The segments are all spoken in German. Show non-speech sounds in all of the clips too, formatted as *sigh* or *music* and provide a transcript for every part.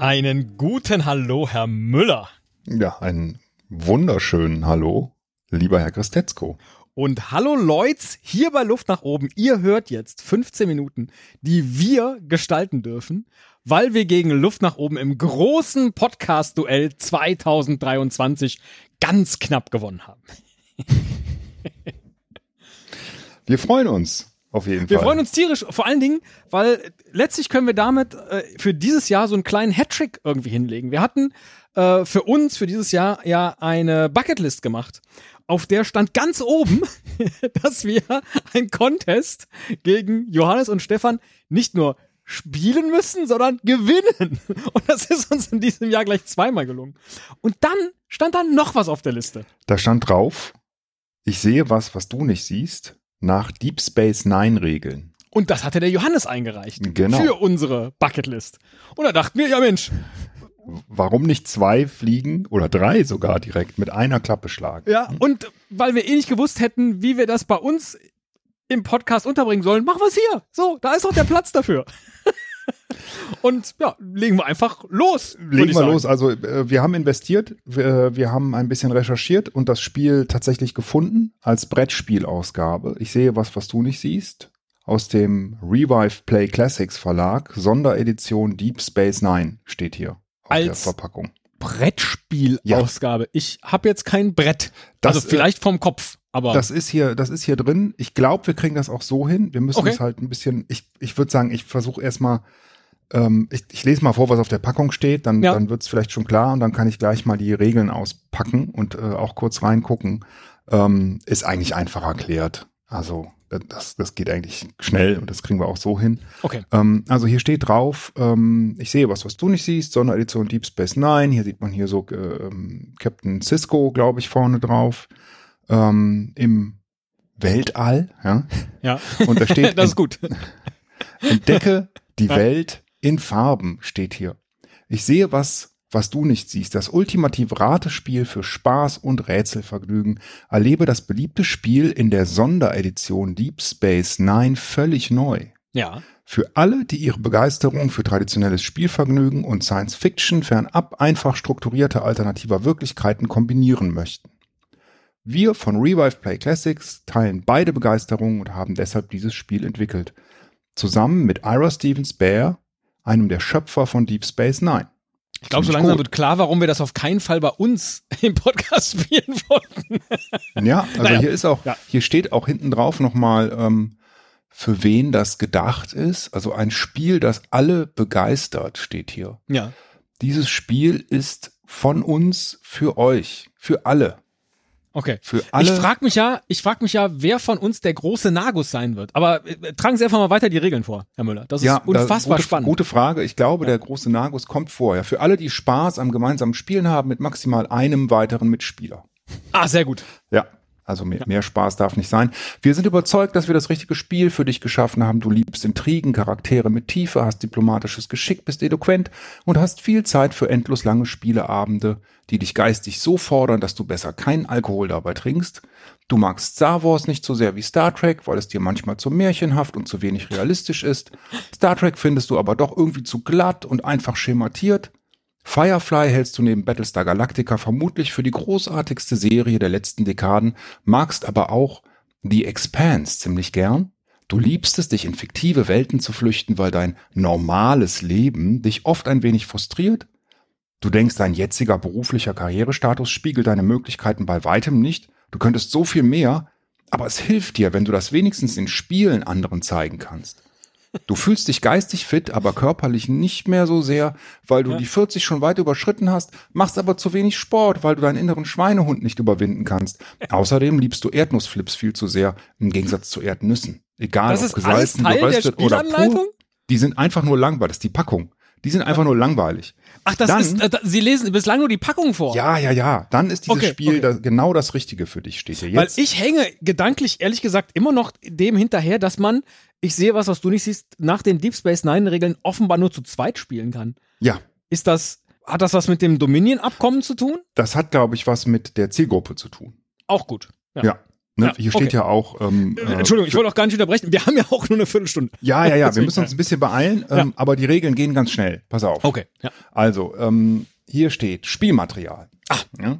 Einen guten Hallo, Herr Müller. Ja, einen wunderschönen Hallo, lieber Herr Christetzko. Und hallo Leute, hier bei Luft nach oben. Ihr hört jetzt 15 Minuten, die wir gestalten dürfen, weil wir gegen Luft nach oben im großen Podcast-Duell 2023 ganz knapp gewonnen haben. *laughs* wir freuen uns. Auf jeden wir Fall. Wir freuen uns tierisch, vor allen Dingen, weil letztlich können wir damit äh, für dieses Jahr so einen kleinen Hattrick irgendwie hinlegen. Wir hatten äh, für uns für dieses Jahr ja eine Bucketlist gemacht. Auf der stand ganz oben, *laughs* dass wir ein Contest gegen Johannes und Stefan nicht nur spielen müssen, sondern gewinnen. Und das ist uns in diesem Jahr gleich zweimal gelungen. Und dann stand da noch was auf der Liste. Da stand drauf, ich sehe was, was du nicht siehst nach Deep Space Nine Regeln. Und das hatte der Johannes eingereicht. Genau. Für unsere Bucketlist. Und da dachten wir, ja Mensch. Warum nicht zwei fliegen oder drei sogar direkt mit einer Klappe schlagen? Ja, und weil wir eh nicht gewusst hätten, wie wir das bei uns im Podcast unterbringen sollen, machen wir es hier. So, da ist doch der Platz dafür. *laughs* Und ja, legen wir einfach los. Legen wir los. Also äh, wir haben investiert, wir, wir, haben ein bisschen recherchiert und das Spiel tatsächlich gefunden als Brettspielausgabe. Ich sehe was, was du nicht siehst. Aus dem Revive Play Classics Verlag, Sonderedition Deep Space Nine steht hier als. Brettspielausgabe. Ja. Ich habe jetzt kein Brett. Das, also vielleicht vom Kopf. Aber das ist hier, das ist hier drin. Ich glaube, wir kriegen das auch so hin. Wir müssen Okay. es halt ein bisschen. Ich, ich würde sagen, ich versuche erstmal. Ähm, ich, ich lese mal vor, was auf der Packung steht. Dann, Ja. dann wird es vielleicht schon klar und dann kann ich gleich mal die Regeln auspacken und äh, auch kurz reingucken. Ähm, ist eigentlich einfach erklärt. Also das, das geht eigentlich schnell und das kriegen wir auch so hin. okay. Ähm, also hier steht drauf, ähm, ich sehe was, was du nicht siehst, Sonderedition Deep Space Nine. Hier sieht man hier so ähm, Captain Cisco, glaube ich, vorne drauf. Ähm, Im Weltall, ja. *laughs* Ja. Und da steht, *laughs* das ist gut. *laughs* entdecke die. Welt in Farben, steht hier. Ich sehe was, was du nicht siehst. Das ultimative Ratespiel für Spaß und Rätselvergnügen. Erlebe das beliebte Spiel in der Sonderedition Deep Space Nine völlig neu. Ja. Für alle, die ihre Begeisterung für traditionelles Spielvergnügen und Science Fiction fernab einfach strukturierter alternativer Wirklichkeiten kombinieren möchten. Wir von Revive Play Classics teilen beide Begeisterungen und haben deshalb dieses Spiel entwickelt. Zusammen mit Ira Stevens Bear, einem der Schöpfer von Deep Space Nine. Ich glaube, so langsam gut. wird klar, warum wir das auf keinen Fall bei uns *laughs* im Podcast spielen wollten. Ja, also Naja, hier ist auch, ja. hier steht auch hinten drauf nochmal, ähm, für wen das gedacht ist. Also ein Spiel, das alle begeistert, steht hier. Ja. Dieses Spiel ist von uns für euch, für alle. Okay. Für alle. Ich frage mich ja, ich frage mich ja, wer von uns der große Nagus sein wird. Aber äh, tragen Sie einfach mal weiter die Regeln vor, Herr Müller. Das ist ja, unfassbar da, gute, spannend. Gute Frage. Ich glaube, der große Nagus kommt vorher. Für alle, die Spaß am gemeinsamen Spielen haben, mit maximal einem weiteren Mitspieler. Ah, sehr gut. Ja, also mehr, mehr Spaß darf nicht sein. Wir sind überzeugt, dass wir das richtige Spiel für dich geschaffen haben. Du liebst Intrigen, Charaktere mit Tiefe, hast diplomatisches Geschick, bist eloquent und hast viel Zeit für endlos lange Spieleabende, die dich geistig so fordern, dass du besser keinen Alkohol dabei trinkst. Du magst Star Wars nicht so sehr wie Star Trek, weil es dir manchmal zu märchenhaft und zu wenig realistisch ist. Star Trek findest du aber doch irgendwie zu glatt und einfach schematiert. Firefly hältst du neben Battlestar Galactica vermutlich für die großartigste Serie der letzten Dekaden, magst aber auch The Expanse ziemlich gern. Du liebst es, dich in fiktive Welten zu flüchten, weil dein normales Leben dich oft ein wenig frustriert. Du denkst, dein jetziger beruflicher Karrierestatus spiegelt deine Möglichkeiten bei weitem nicht. Du könntest so viel mehr, aber es hilft dir, wenn du das wenigstens in Spielen anderen zeigen kannst. Du fühlst dich geistig fit, aber körperlich nicht mehr so sehr, weil du Ja. die 40 schon weit überschritten hast, machst aber zu wenig Sport, weil du deinen inneren Schweinehund nicht überwinden kannst. Außerdem liebst du Erdnussflips viel zu sehr, im Gegensatz zu Erdnüssen. Egal Das ob gesalzen, geröstet oder pur. Die sind einfach nur langweilig, das ist die Packung. Die sind einfach nur langweilig. Ach, das Dann- ist, äh, Sie lesen bislang nur die Packung vor. Ja, ja, ja. Dann ist dieses Okay, Spiel okay. Das, genau das Richtige für dich, steht hier Weil jetzt. ich hänge gedanklich, ehrlich gesagt, immer noch dem hinterher, dass man, ich sehe was, was du nicht siehst, nach den Deep Space Nine Regeln offenbar nur zu zweit spielen kann. ja, Ist das, hat das was mit dem Dominion-Abkommen zu tun? das hat, glaube ich, was mit der Zielgruppe zu tun. Auch gut. Ja. Ja. Ne? Ja, Hier steht okay. ja auch. Ähm, Äh, äh, Entschuldigung, ich wollte auch gar nicht unterbrechen. Wir haben ja auch nur eine Viertelstunde. Ja, ja, ja. Wir müssen uns ein bisschen beeilen, ähm, aber die Regeln gehen ganz schnell. Pass auf. Okay. Ja. Also, ähm, hier steht Spielmaterial. Ah. Ja?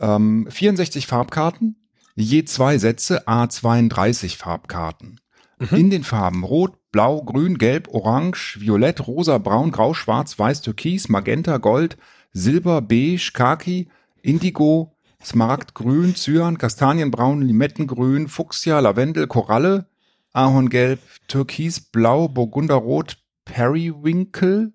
Ähm, 64 Farbkarten, je zwei Sätze, a 32 Farbkarten. Mhm. In den Farben Rot, Blau, Grün, Gelb, Orange, Violett, Rosa, Braun, Grau, Schwarz, Weiß, Türkis, Magenta, Gold, Silber, Beige, Khaki, Indigo, Smaragd, Grün, Cyan, Kastanienbraun, Limettengrün, Fuchsia, Lavendel, Koralle, Ahorngelb, Türkis, Blau, Burgunderrot, Periwinkle,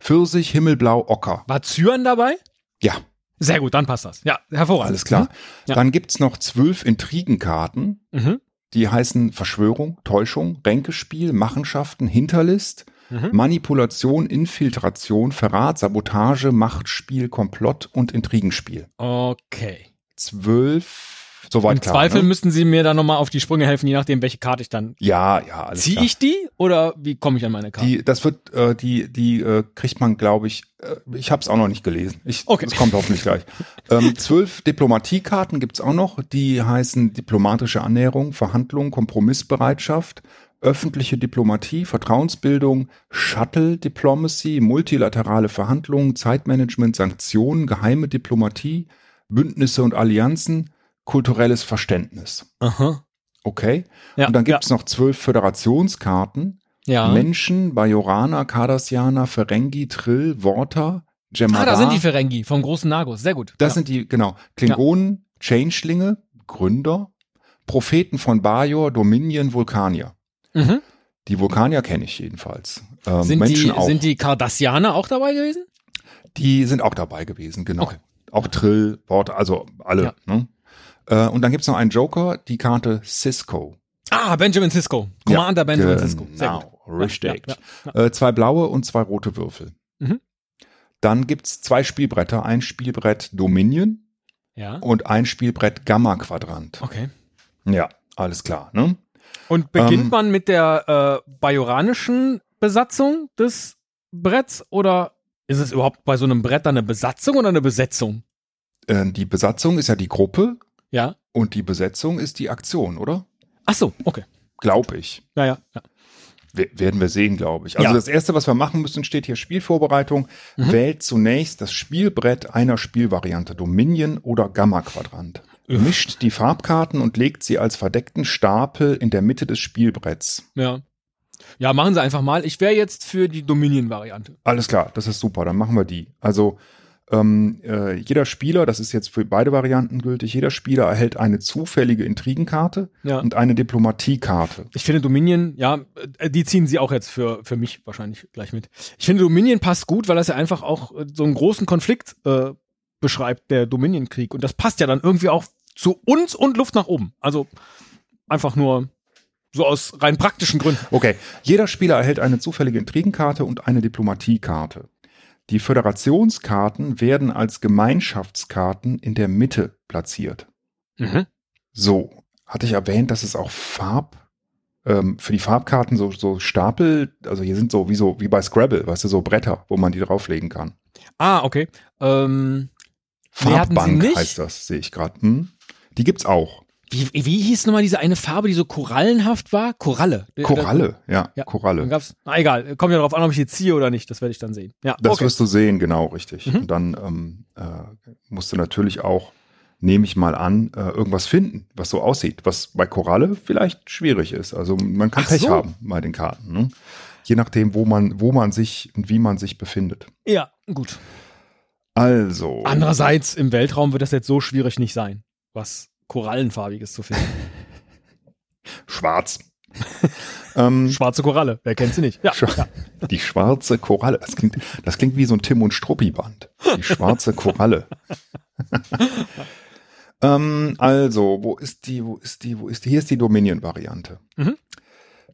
Pfirsich, Himmelblau, Ocker. War Zyan dabei? Ja, Sehr gut, dann passt das. Ja, hervorragend. alles klar. Ja. Dann gibt's noch zwölf Intrigenkarten, Mhm. die heißen Verschwörung, Täuschung, Ränkespiel, Machenschaften, Hinterlist, Mhm. Manipulation, Infiltration, Verrat, Sabotage, Machtspiel, Komplott und Intrigenspiel. Okay. Zwölf, soweit Im klar. Zweifel ne? müssten Sie mir dann nochmal auf die Sprünge helfen, je nachdem, welche Karte ich dann. Ja, ja, alles Ziehe ich die oder wie komme ich an meine Karte? Die, das wird, äh, die, die äh, kriegt man, glaube ich. Äh, ich habe es auch noch nicht gelesen. Ich, Okay. Das kommt hoffentlich gleich. *laughs* ähm, zwölf Diplomatiekarten gibt's auch noch. Die heißen diplomatische Annäherung, Verhandlung, Kompromissbereitschaft, öffentliche Diplomatie, Vertrauensbildung, Shuttle Diplomacy, multilaterale Verhandlungen, Zeitmanagement, Sanktionen, geheime Diplomatie, Bündnisse und Allianzen, kulturelles Verständnis. Aha. Okay. Ja, und dann gibt's noch zwölf Föderationskarten. ja. Menschen, Bajorana, Cardassianer, Ferengi, Trill, Worta, Jem'Hadar. Ah, da sind die Ferengi vom großen Nagus. Sehr gut. Das ja. sind die, genau. Klingonen, Changelinge, Gründer, Propheten von Bajor, Dominion, Vulkanier. Mhm. Die Vulkanier kenne ich jedenfalls. Ähm, sind, Menschen die, auch. sind die Cardassianer auch dabei gewesen? Die sind auch dabei gewesen, genau. Okay. Auch Trill, Worta, also alle. Ja. Ne? Äh, und dann gibt's noch einen Joker, die Karte Cisco. Ah, Benjamin Sisko. Commander Benjamin Sisko. Sehr gut. Genau, richtig. Ja, ja, Äh, zwei blaue und zwei rote Würfel. Mhm. Dann gibt's zwei Spielbretter, ein Spielbrett Dominion Ja. und ein Spielbrett Gamma Quadrant. Okay. Ja, alles klar. Ne? Und beginnt Ähm, man mit der äh, bajoranischen Besatzung des Bretts oder ist es überhaupt bei so einem Brett dann eine Besatzung oder eine Besetzung? Äh, die Besatzung ist ja die Gruppe Ja. und die Besetzung ist die Aktion, oder? Ach so, okay. Glaube ich. Ja, ja, ja. Werden wir sehen, glaube ich. Also Ja. das erste, was wir machen müssen, steht hier Spielvorbereitung. Mhm. Wählt zunächst das Spielbrett einer Spielvariante Dominion oder Gamma Quadrant. Uff. Mischt die Farbkarten und legt sie als verdeckten Stapel in der Mitte des Spielbretts. Ja. Ja, machen Sie einfach mal. Ich wäre jetzt für die Dominion-Variante. Alles klar, das ist super, dann machen wir die. Also ähm, äh, jeder Spieler, das ist jetzt für beide Varianten gültig, jeder Spieler erhält eine zufällige Intrigenkarte Ja. und eine Diplomatiekarte. Ich finde Dominion, ja, äh, die ziehen sie auch jetzt für, für mich wahrscheinlich gleich mit. Ich finde Dominion passt gut, weil das ja einfach auch äh, so einen großen Konflikt äh, beschreibt, der Dominion-Krieg. Und das passt ja dann irgendwie auch zu uns und Luft nach oben. Also einfach nur so aus rein praktischen Gründen. Okay, jeder Spieler erhält eine zufällige Intrigenkarte und eine Diplomatiekarte. Die Föderationskarten werden als Gemeinschaftskarten in der Mitte platziert. Mhm. So, hatte ich erwähnt, dass es auch Farb, ähm, für die Farbkarten so, so Stapel, also hier sind so wie so, wie bei Scrabble, weißt du, so Bretter, wo man die drauflegen kann. Ah, okay. Ähm, Farbbank heißt das, sehe ich gerade. Hm? Die gibt's auch. wie, wie hieß nochmal diese eine Farbe, die so korallenhaft war? Koralle. Koralle, ja, Ja, Dann Koralle. gab's, na egal, kommt ja darauf an, ob ich die ziehe oder nicht. Das werde ich dann sehen. Ja, Das okay. wirst du sehen, genau, richtig. Mhm. Und dann ähm, äh, musst du natürlich auch, nehme ich mal an, äh, irgendwas finden, was so aussieht, was bei Koralle vielleicht schwierig ist. Also man kann Ach Pech so. haben bei den Karten. Ne? Je nachdem, wo man, wo man sich und wie man sich befindet. Ja, gut. Also. Andererseits, im Weltraum wird das jetzt so schwierig nicht sein, was Korallenfarbiges zu finden. *laughs* Schwarz. *laughs* ähm, Schwarze Koralle, wer kennt sie nicht? Ja, ja. *laughs* Die schwarze Koralle. Das klingt, das klingt wie so ein Tim und Struppi-Band. Die schwarze Koralle. ähm, also, wo ist die, wo ist die, wo ist die? Hier ist die Dominion-Variante. Mhm.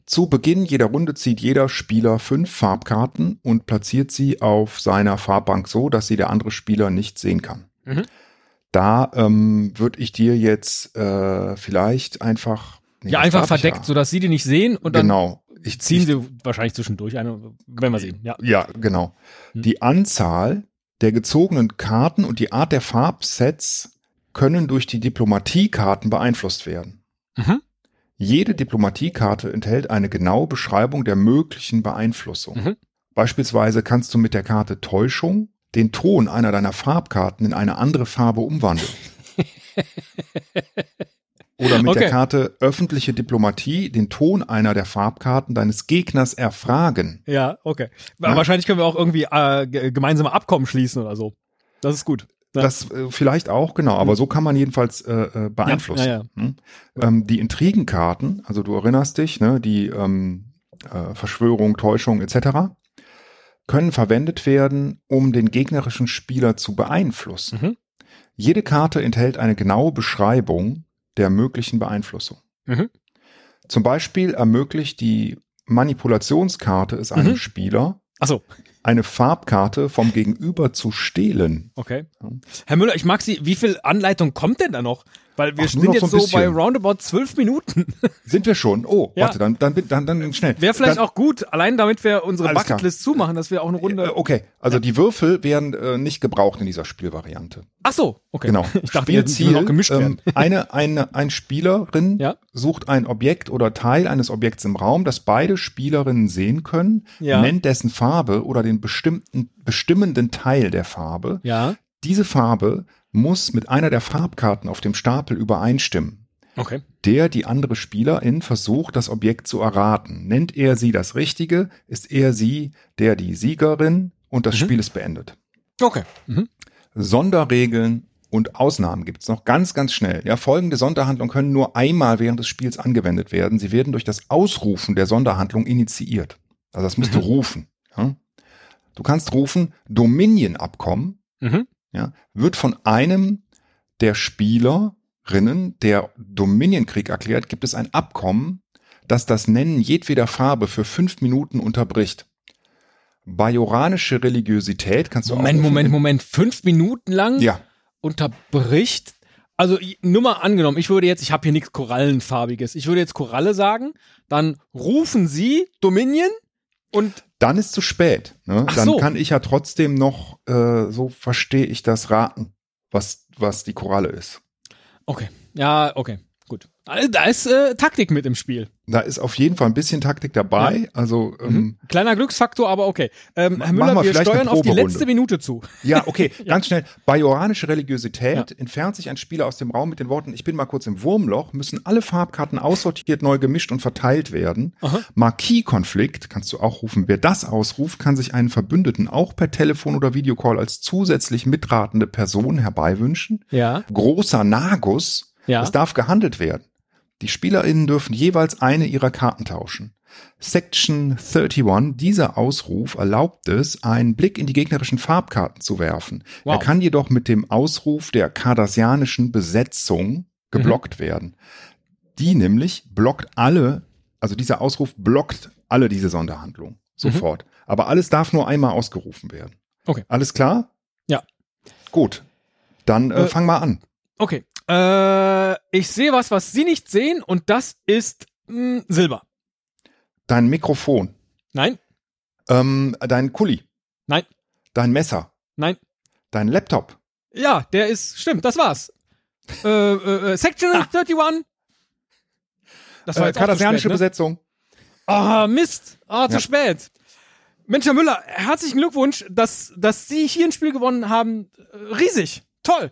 Zu Beginn jeder Runde zieht jeder Spieler fünf Farbkarten und platziert sie auf seiner Farbbank so, dass sie der andere Spieler nicht sehen kann. Mhm. Da ähm, würde ich dir jetzt äh, vielleicht einfach nee, ja, einfach verdeckt, ja. sodass sie die nicht sehen und dann genau. Ich, ziehen ich, sie wahrscheinlich zwischendurch eine, wenn wir sehen. Ja. Ja, genau. Hm. Die Anzahl der gezogenen Karten und die Art der Farbsets können durch die Diplomatiekarten beeinflusst werden. Mhm. Jede Diplomatiekarte enthält eine genaue Beschreibung der möglichen Beeinflussung. Mhm. Beispielsweise kannst du mit der Karte Täuschung den Ton einer deiner Farbkarten in eine andere Farbe umwandeln. *laughs* Oder mit Okay. der Karte öffentliche Diplomatie den Ton einer der Farbkarten deines Gegners erfragen. Ja, okay. Ja. Wahrscheinlich können wir auch irgendwie äh, ge- gemeinsame Abkommen schließen oder so. Das ist gut. Ja. Das äh, vielleicht auch, genau, aber Mhm. so kann man jedenfalls äh, äh, beeinflussen. Ja, ja, Hm? Ähm, die Intrigenkarten, also du erinnerst dich, ne, die ähm, äh, Verschwörung, Täuschung etc., können verwendet werden, um den gegnerischen Spieler zu beeinflussen. Mhm. Jede Karte enthält eine genaue Beschreibung der möglichen Beeinflussung. Mhm. Zum Beispiel ermöglicht die Manipulationskarte es einem Mhm. Spieler, Achso, eine Farbkarte vom Gegenüber zu stehlen. okay. Herr Müller, ich mag Sie, wie viel Anleitung kommt denn da noch? Weil wir Ach, sind jetzt so so, bei roundabout zwölf Minuten. *laughs* Sind wir schon? Oh, Ja. warte, dann, dann, dann, dann schnell. Wäre vielleicht dann, auch gut, allein damit wir unsere Alles klar. Bucketlist zumachen, dass wir auch eine Äh, Runde. okay, also die Würfel werden äh, nicht gebraucht in dieser Spielvariante. Ach so, okay. Genau. *laughs* Ich dachte, würden auch gemischt werden. ähm, *laughs* eine, eine, ein Spielerin Ja. sucht ein Objekt oder Teil eines Objekts im Raum, das beide Spielerinnen sehen können, Ja. nennt dessen Farbe oder den bestimmten, bestimmenden Teil der Farbe. Ja, Diese Farbe muss mit einer der Farbkarten auf dem Stapel übereinstimmen. okay. Der die andere Spielerin versucht, das Objekt zu erraten. Nennt er sie das Richtige, ist er sie der die Siegerin und das Mhm. Spiel ist beendet. Okay. Mhm. Sonderregeln und Ausnahmen gibt's noch ganz, ganz schnell. Ja, folgende Sonderhandlungen können nur einmal während des Spiels angewendet werden. Sie werden durch das Ausrufen der Sonderhandlung initiiert. Also das musst du Mhm. rufen. Ja? Du kannst rufen Dominion-Abkommen, Mhm. Ja, wird von einem der Spielerinnen, der Dominion-Krieg erklärt, gibt es ein Abkommen, das das Nennen jedweder Farbe für fünf Minuten unterbricht. Bajoranische Religiosität kannst du Moment, auch Moment, Moment. Fünf Minuten lang Ja, unterbricht. Also nur mal angenommen, ich würde jetzt, ich habe hier nichts Korallenfarbiges. Ich würde jetzt Koralle sagen, dann rufen Sie Dominion und dann ist zu spät. Ne? Dann so. kann ich ja trotzdem noch, äh, so verstehe ich das, raten, was, was die Koralle ist. okay, ja, okay, gut. Also, Da ist äh, Taktik mit im Spiel. Da ist auf jeden Fall ein bisschen Taktik dabei. Also, ähm, Mhm. Kleiner Glücksfaktor, aber okay. Ähm, Herr Müller, wir wir steuern auf die letzte Minute zu. ja, okay, *laughs* ganz schnell. Bajoranische Religiosität entfernt sich ein Spieler aus dem Raum mit den Worten, ich bin mal kurz im Wurmloch, müssen alle Farbkarten aussortiert, neu gemischt und verteilt werden. Marquis-Konflikt kannst du auch rufen. Wer das ausruft, kann sich einen Verbündeten auch per Telefon oder Videocall als zusätzlich mitratende Person herbeiwünschen. Ja, Großer Nagus, ja. es darf gehandelt werden. Die SpielerInnen dürfen jeweils eine ihrer Karten tauschen. Section 31, dieser Ausruf erlaubt es, einen Blick in die gegnerischen Farbkarten zu werfen. Wow. Er kann jedoch mit dem Ausruf der kardassianischen Besetzung geblockt Mhm. werden. Die nämlich blockt alle, also dieser Ausruf blockt alle diese Sonderhandlungen. Sofort. Aber alles darf nur einmal ausgerufen werden. Mhm. Okay. Alles klar? Ja. Gut. Dann äh, Äh, fang mal an. Okay. Äh, ich sehe was, was Sie nicht sehen, und das ist mh, Silber. Dein Mikrofon. Nein, Ähm, dein Kuli. Nein. Dein Messer. nein. Dein Laptop. Ja, der ist, stimmt, das war's. äh, äh, äh, Section 31. Das war Äh, jetzt kardassianische ne? Besetzung. Ah, Mist. Ah, zu Ja. spät. Mensch, Herr Müller, herzlichen Glückwunsch, dass, dass Sie hier ein Spiel gewonnen haben. Riesig. Toll.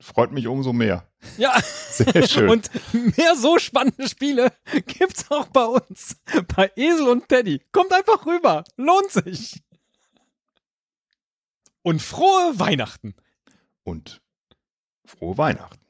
Freut mich umso mehr. Ja. *laughs* Sehr schön. Und mehr so spannende Spiele gibt's auch bei uns. Bei Esel und Teddy. Kommt einfach rüber. Lohnt sich. Und frohe Weihnachten. Und frohe Weihnachten.